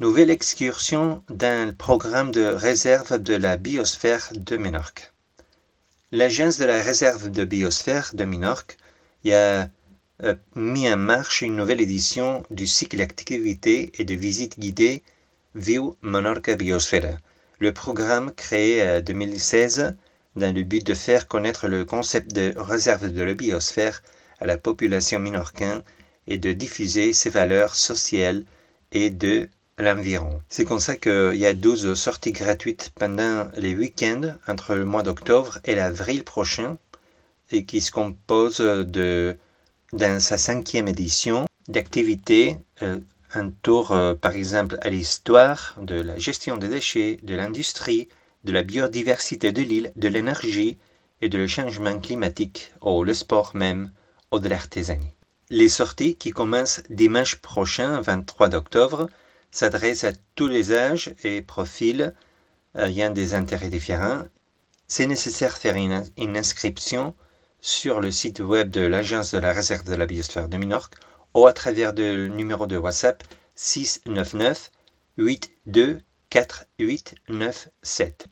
Nouvelle excursion dans le programme de réserve de la biosphère de Minorque. L'agence de la réserve de biosphère de Minorque a euh, mis en marche une nouvelle édition du cycle d'activités et de visites guidées View Minorque Biosphère. Le programme créé en 2016 dans le but de faire connaître le concept de réserve de la biosphère à la population minorcaine et de diffuser ses valeurs sociales et de l'environ. C'est comme ça qu'il y a 12 sorties gratuites pendant les week-ends entre le mois d'octobre et l'avril prochain et qui se composent de, dans sa cinquième édition, d'activités euh, un tour euh, par exemple à l'histoire de la gestion des déchets, de l'industrie, de la biodiversité de l'île, de l'énergie et de le changement climatique, ou le sport même, ou de l'artisanat. Les sorties qui commencent dimanche prochain, 23 octobre, s'adresse à tous les âges et profils ayant des intérêts différents. C'est nécessaire de faire une, inscription sur le site web de l'Agence de la réserve de la biosphère de Minorque ou à travers le numéro de WhatsApp 699 82 4897.